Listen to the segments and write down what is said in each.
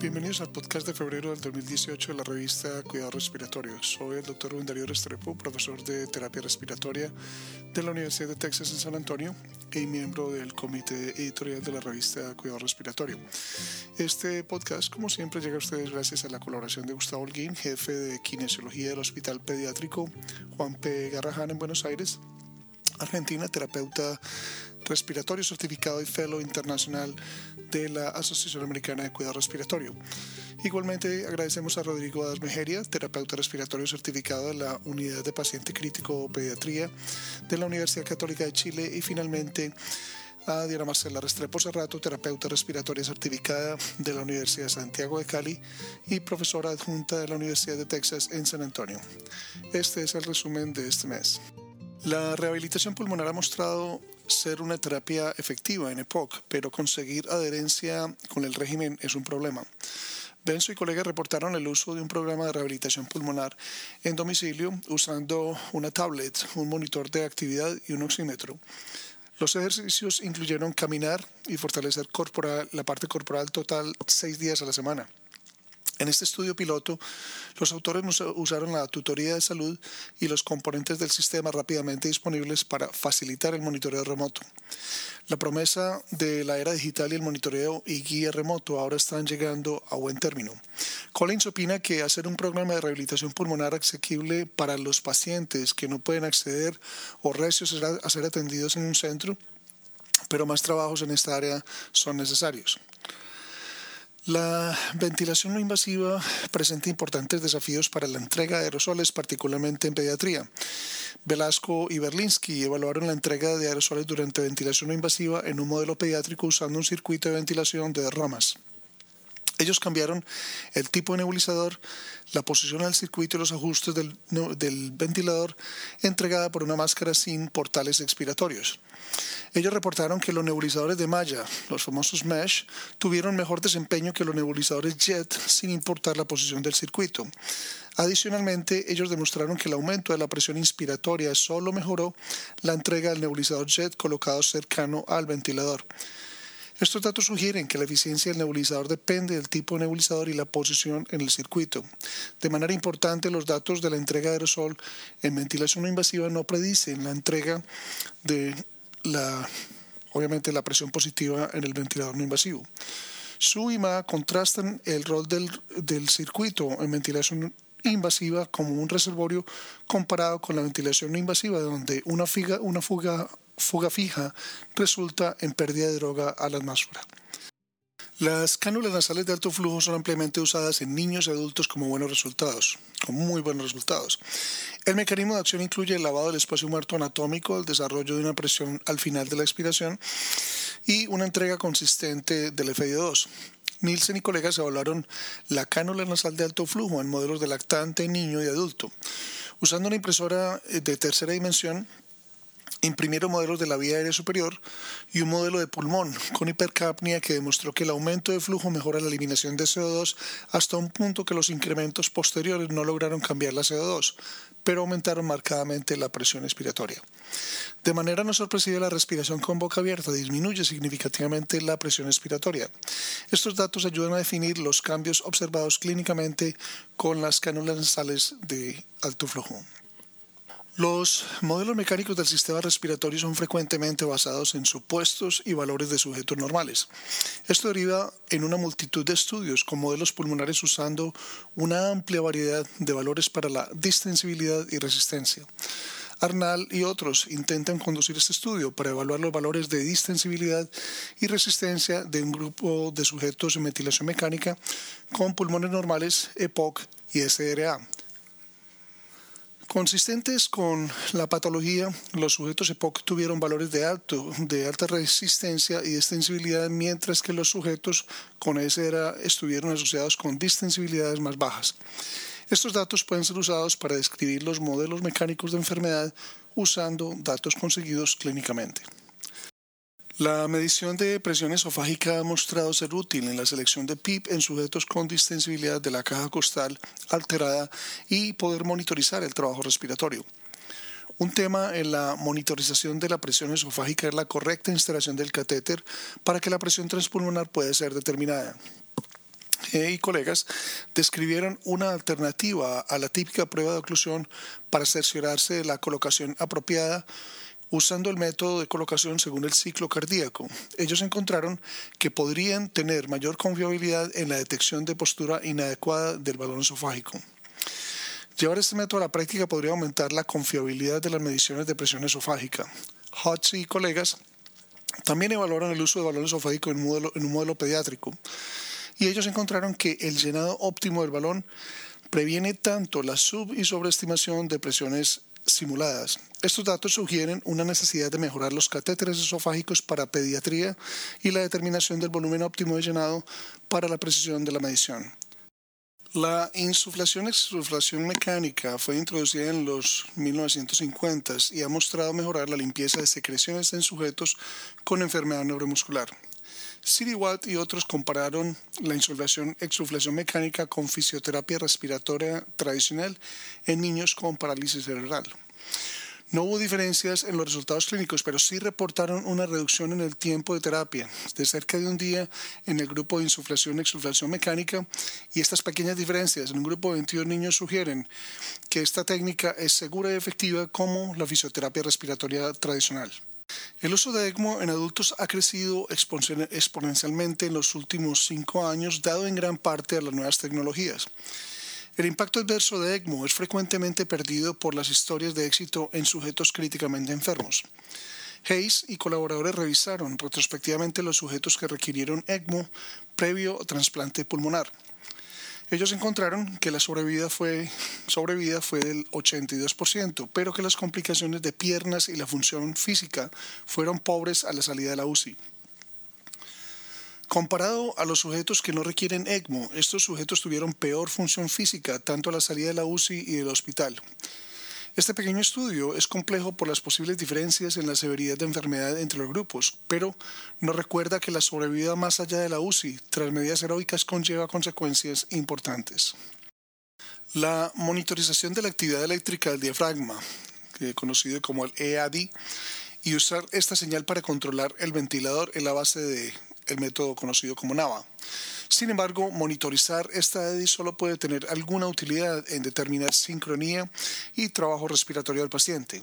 Bienvenidos al podcast de febrero del 2018 de la revista Cuidado Respiratorio. Soy el doctor Rubén Restrepo, profesor de terapia respiratoria de la Universidad de Texas en San Antonio y miembro del comité editorial de la revista Cuidado Respiratorio. Este podcast, como siempre, llega a ustedes gracias a la colaboración de Gustavo Holguín, jefe de kinesiología del Hospital Pediátrico Juan P. Garrahan en Buenos Aires, Argentina, terapeuta respiratorio certificado y fellow internacional de la Asociación Americana de Cuidado Respiratorio. Igualmente agradecemos a Rodrigo Adas Mejeria, terapeuta respiratorio certificado de la Unidad de Paciente Crítico Pediatría de la Universidad Católica de Chile y finalmente a Diana Marcela Restrepo Serrato, terapeuta respiratoria certificada de la Universidad de Santiago de Cali y profesora adjunta de la Universidad de Texas en San Antonio. Este es el resumen de este mes. La rehabilitación pulmonar ha mostrado ser una terapia efectiva en EPOC, pero conseguir adherencia con el régimen es un problema. Benzo y colegas reportaron el uso de un programa de rehabilitación pulmonar en domicilio usando una tablet, un monitor de actividad y un oxímetro. Los ejercicios incluyeron caminar y fortalecer la parte corporal total seis días a la semana. En este estudio piloto, los autores usaron la tutoría de salud y los componentes del sistema rápidamente disponibles para facilitar el monitoreo remoto. La promesa de la era digital y el monitoreo y guía remoto ahora están llegando a buen término. Collins opina que hacer un programa de rehabilitación pulmonar asequible para los pacientes que no pueden acceder o recios a ser atendidos en un centro, pero más trabajos en esta área son necesarios. La ventilación no invasiva presenta importantes desafíos para la entrega de aerosoles, particularmente en pediatría. Velasco y Berlinsky evaluaron la entrega de aerosoles durante ventilación no invasiva en un modelo pediátrico usando un circuito de ventilación de derramas. Ellos cambiaron el tipo de nebulizador, la posición del circuito y los ajustes del, ventilador entregada por una máscara sin portales expiratorios. Ellos reportaron que los nebulizadores de malla, los famosos mesh, tuvieron mejor desempeño que los nebulizadores jet sin importar la posición del circuito. Adicionalmente, ellos demostraron que el aumento de la presión inspiratoria solo mejoró la entrega del nebulizador jet colocado cercano al ventilador. Estos datos sugieren que la eficiencia del nebulizador depende del tipo de nebulizador y la posición en el circuito. De manera importante, los datos de la entrega de aerosol en ventilación no invasiva no predicen la entrega de la, obviamente, la presión positiva en el ventilador no invasivo. Su y Ma contrastan el rol del, del circuito en ventilación invasiva como un reservorio comparado con la ventilación no invasiva, donde una, una fuga fuga fija resulta en pérdida de droga a la atmósfera. Las cánulas nasales de alto flujo son ampliamente usadas en niños y adultos como buenos resultados, con muy buenos resultados. El mecanismo de acción incluye el lavado del espacio muerto anatómico, el desarrollo de una presión al final de la expiración y una entrega consistente del FIO2. Nielsen y colegas evaluaron la cánula nasal de alto flujo en modelos de lactante, niño y adulto. Usando una impresora de tercera dimensión, imprimieron modelos de la vía aérea superior y un modelo de pulmón con hipercapnia que demostró que el aumento de flujo mejora la eliminación de CO2 hasta un punto que los incrementos posteriores no lograron cambiar la CO2, pero aumentaron marcadamente la presión expiratoria. De manera no sorpresiva, la respiración con boca abierta disminuye significativamente la presión expiratoria. Estos datos ayudan a definir los cambios observados clínicamente con las cánulas nasales de alto flujo. Los modelos mecánicos del sistema respiratorio son frecuentemente basados en supuestos y valores de sujetos normales. Esto deriva en una multitud de estudios con modelos pulmonares usando una amplia variedad de valores para la distensibilidad y resistencia. Arnal y otros intentan conducir este estudio para evaluar los valores de distensibilidad y resistencia de un grupo de sujetos en ventilación mecánica con pulmones normales, EPOC y SRA Consistentes con la patología, los sujetos EPOC tuvieron valores de, alto, de alta resistencia y extensibilidad, mientras que los sujetos con SRA estuvieron asociados con distensibilidades más bajas. Estos datos pueden ser usados para describir los modelos mecánicos de enfermedad usando datos conseguidos clínicamente. La medición de presión esofágica ha mostrado ser útil en la selección de PIP en sujetos con distensibilidad de la caja costal alterada y poder monitorizar el trabajo respiratorio. Un tema en la monitorización de la presión esofágica es la correcta instalación del catéter para que la presión transpulmonar pueda ser determinada. y colegas describieron una alternativa a la típica prueba de oclusión para cerciorarse de la colocación apropiada usando el método de colocación según el ciclo cardíaco. Ellos encontraron que podrían tener mayor confiabilidad en la detección de postura inadecuada del balón esofágico. Llevar este método a la práctica podría aumentar la confiabilidad de las mediciones de presión esofágica. Hodge y colegas también evaluaron el uso de balón esofágico en en un modelo pediátrico y ellos encontraron que el llenado óptimo del balón previene tanto la sub y sobreestimación de presiones simuladas. Estos datos sugieren una necesidad de mejorar los catéteres esofágicos para pediatría y la determinación del volumen óptimo de llenado para la precisión de la medición. La insuflación-exsuflación mecánica fue introducida en los 1950s y ha mostrado mejorar la limpieza de secreciones en sujetos con enfermedad neuromuscular. Siri Watt y otros compararon la insuflación-exsuflación mecánica con fisioterapia respiratoria tradicional en niños con parálisis cerebral. No hubo diferencias en los resultados clínicos, pero sí reportaron una reducción en el tiempo de terapia de cerca de un día en el grupo de insuflación exuflación mecánica y estas pequeñas diferencias en un grupo de 22 niños sugieren que esta técnica es segura y efectiva como la fisioterapia respiratoria tradicional. El uso de ECMO en adultos ha crecido exponencialmente en los últimos cinco años, dado en gran parte a las nuevas tecnologías. El impacto adverso de ECMO es frecuentemente perdido por las historias de éxito en sujetos críticamente enfermos. Hayes y colaboradores revisaron retrospectivamente los sujetos que requirieron ECMO previo trasplante pulmonar. Ellos encontraron que la sobrevida fue, sobrevida fue del 82%, pero que las complicaciones de piernas y la función física fueron pobres a la salida de la UCI. Comparado a los sujetos que no requieren ECMO, estos sujetos tuvieron peor función física tanto a la salida de la UCI y del hospital. Este pequeño estudio es complejo por las posibles diferencias en la severidad de enfermedad entre los grupos, pero nos recuerda que la sobrevida más allá de la UCI tras medidas heroicas conlleva consecuencias importantes. La monitorización de la actividad eléctrica del diafragma, conocido como el EAD, y usar esta señal para controlar el ventilador en la base de el método conocido como NAVA. Sin embargo, monitorizar esta EDI solo puede tener alguna utilidad en determinar sincronía y trabajo respiratorio del paciente.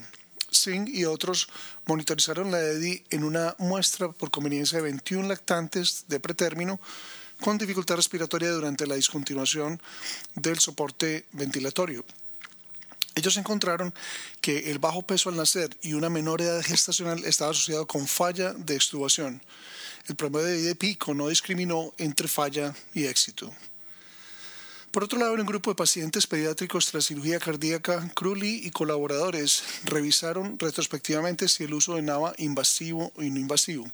Singh y otros monitorizaron la EDI en una muestra por conveniencia de 21 lactantes de pretérmino con dificultad respiratoria durante la discontinuación del soporte ventilatorio. Ellos encontraron que el bajo peso al nacer y una menor edad gestacional estaba asociado con falla de extubación. El promedio de pico no discriminó entre falla y éxito. Por otro lado, en un grupo de pacientes pediátricos tras cirugía cardíaca, Crowley y colaboradores revisaron retrospectivamente si el uso de NAVA invasivo y no invasivo.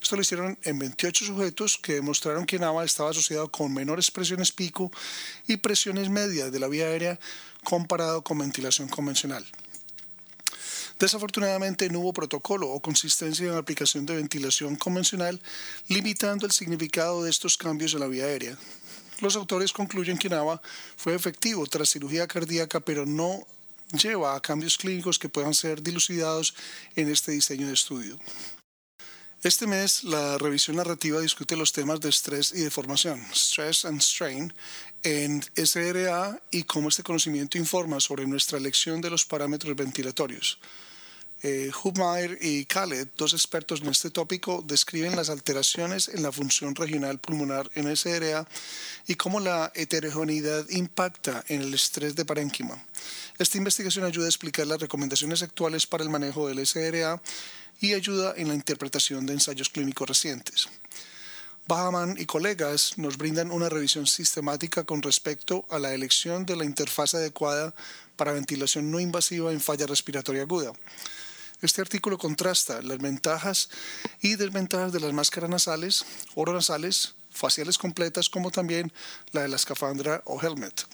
Esto lo hicieron en 28 sujetos que demostraron que NAVA estaba asociado con menores presiones pico y presiones medias de la vía aérea comparado con ventilación convencional. Desafortunadamente no hubo protocolo o consistencia en la aplicación de ventilación convencional, limitando el significado de estos cambios en la vía aérea. Los autores concluyen que NAVA fue efectivo tras cirugía cardíaca, pero no lleva a cambios clínicos que puedan ser dilucidados en este diseño de estudio. Este mes, la revisión narrativa discute los temas de estrés y deformación, stress and strain, en SRA y cómo este conocimiento informa sobre nuestra elección de los parámetros ventilatorios. Eh, Hubmeier y Khaled, dos expertos en este tópico, describen las alteraciones en la función regional pulmonar en SRA y cómo la heterogeneidad impacta en el estrés de parénquima. Esta investigación ayuda a explicar las recomendaciones actuales para el manejo del SRA y ayuda en la interpretación de ensayos clínicos recientes. Bahaman y colegas nos brindan una revisión sistemática con respecto a la elección de la interfaz adecuada para ventilación no invasiva en falla respiratoria aguda. Este artículo contrasta las ventajas y desventajas de las máscaras nasales, oronasales, faciales completas, como también la de la escafandra o helmet.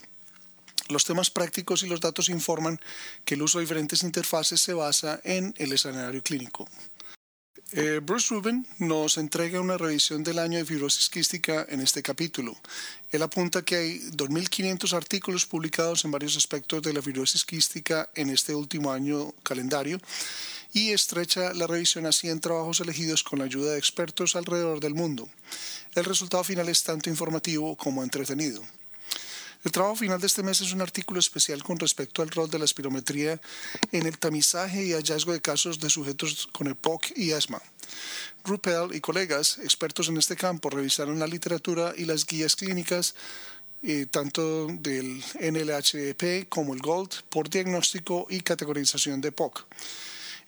Los temas prácticos y los datos informan que el uso de diferentes interfaces se basa en el escenario clínico. Eh, Bruce Rubin nos entrega una revisión del año de fibrosis quística en este capítulo. Él apunta que hay 2.500 artículos publicados en varios aspectos de la fibrosis quística en este último año calendario y estrecha la revisión a 100 trabajos elegidos con la ayuda de expertos alrededor del mundo. El resultado final es tanto informativo como entretenido. El trabajo final de este mes es un artículo especial con respecto al rol de la espirometría en el tamizaje y hallazgo de casos de sujetos con EPOC y asma. Ruppel y colegas expertos en este campo revisaron la literatura y las guías clínicas eh, tanto del NLHP como el GOLD por diagnóstico y categorización de EPOC.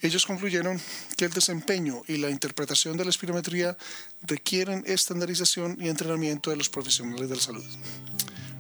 Ellos concluyeron que el desempeño y la interpretación de la espirometría requieren estandarización y entrenamiento de los profesionales de la salud.